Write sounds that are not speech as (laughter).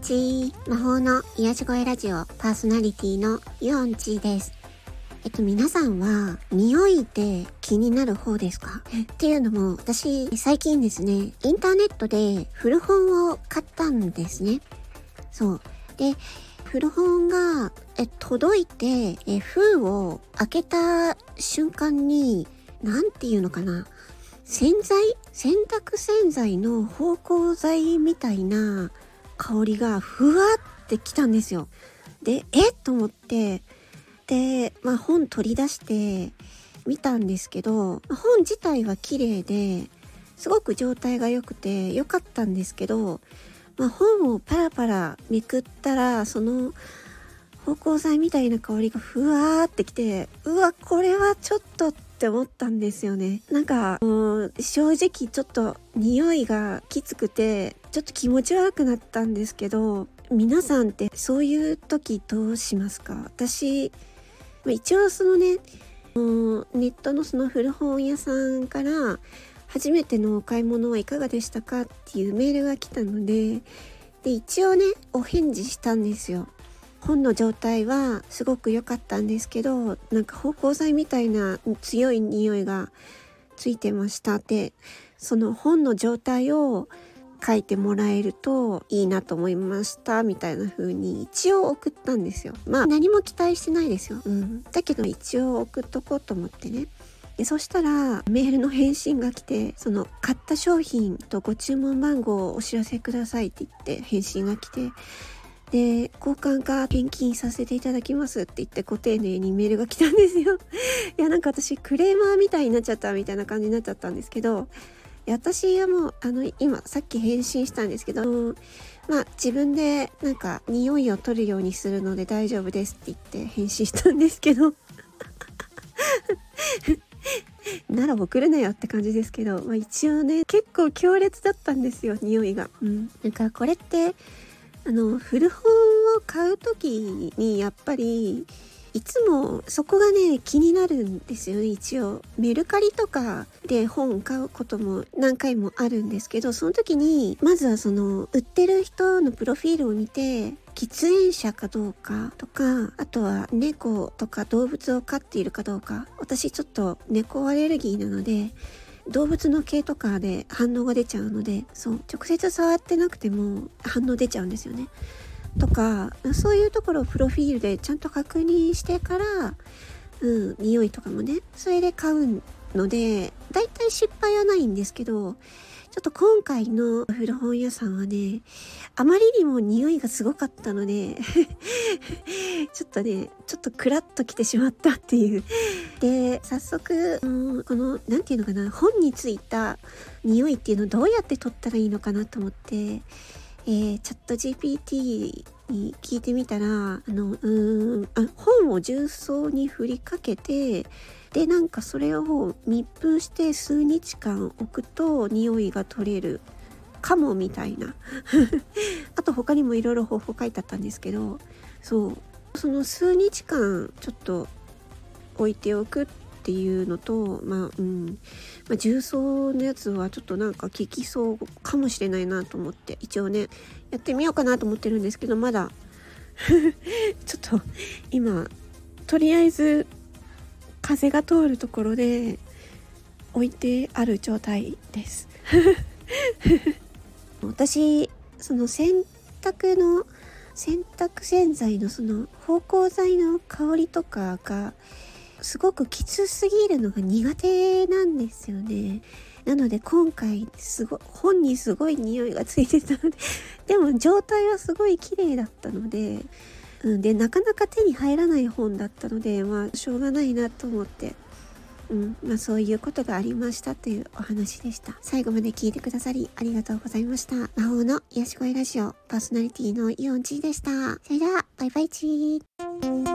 イチー魔法の癒し声ラジオパーソナリティのユオンチーです。えっと皆さんは匂いって気になる方ですか？(laughs) っていうのも私最近ですね、インターネットで古本を買ったんですね。そう。で、古本がえ届いてえ封を開けた瞬間に何て言うのかな？洗剤？洗濯洗剤の芳香剤みたいな香りがふわってきたんですよ。で、えと思って、で、まあ本取り出して見たんですけど、本自体は綺麗で、すごく状態が良くて良かったんですけど、まあ、本をパラパラめくったら、その芳香剤みたいな香りがふわーってきて、うわ、これはちょっとって思ったんですよね。なんか、正直ちょっと匂いがきつくて、ちょっと気持ち悪くなったんですけど、皆さんってそういう時どうしますか？私、一応そのね、ネットのその古本屋さんから初めてのお買い物はいかがでしたか？っていうメールが来たので、で、一応ね、お返事したんですよ。本の状態はすごく良かったんですけどなんか芳香剤みたいな強い匂いがついてましたでその本の状態を書いてもらえるといいなと思いましたみたいな風に一応送ったんですよ。まあ何も期待してないですよ、うん、だけど一応送っとこうと思ってね。でそしたらメールの返信が来てその買った商品とご注文番号をお知らせくださいって言って返信が来てで、交換か返金させていただきますって言ってご丁寧にメールが来たんですよ。(laughs) いや、なんか私クレーマーみたいになっちゃったみたいな感じになっちゃったんですけど、私はもう、あの、今、さっき返信したんですけど、まあ、自分でなんか匂いを取るようにするので大丈夫ですって言って返信したんですけど、(laughs) なら送るなよって感じですけど、まあ一応ね、結構強烈だったんですよ、匂いが。うん。なんかこれって、あの古本を買う時にやっぱりいつもそこがね気になるんですよね。一応メルカリとかで本買うことも何回もあるんですけどその時にまずはその売ってる人のプロフィールを見て喫煙者かどうかとかあとは猫とか動物を飼っているかどうか。私ちょっと猫アレルギーなので動物の毛とかで反応が出ちゃうのでそう直接触ってなくても反応出ちゃうんですよね。とかそういうところをプロフィールでちゃんと確認してからうん匂いとかもねそれで買うんのでだいたい失敗はないんですけどちょっと今回の古本屋さんはね、あまりにも匂いがすごかったので (laughs) ちょっとね、ちょっとクラッと来てしまったっていう。で、早速、この、なんていうのかな、本についた匂いっていうのをどうやって撮ったらいいのかなと思って、えー、チャット GPT に聞いてみたら、あの、うーん、あ本を重曹に振りかけて、でなんかそれを密封して数日間置くと匂いが取れるかもみたいな。(laughs) あと他にもいろいろ方法書いてあったんですけどそう。その数日間ちょっと置いておくっっていうのとまあうん、まあ、重曹のやつはちょっとなんか効きそうかもしれないなと思って一応ねやってみようかなと思ってるんですけどまだ (laughs) ちょっと今とりあえず風が通るところで置いてある状態です。(laughs) 私その洗濯の洗濯洗剤のその芳香剤の香りとかがすごくきつすぎるのが苦手なんですよね。なので今回すご本にすごい匂いがついてたので (laughs) でも状態はすごい綺麗だったのでうん、でなかなか手に入らない本だったのでまあしょうがないなと思って。うんまあ、そういうことがありましたというお話でした。最後まで聞いてくださりありがとうございました。魔法の癒し声ラジオパーソナリティのイオンチーでした。それでは、バイバイチー。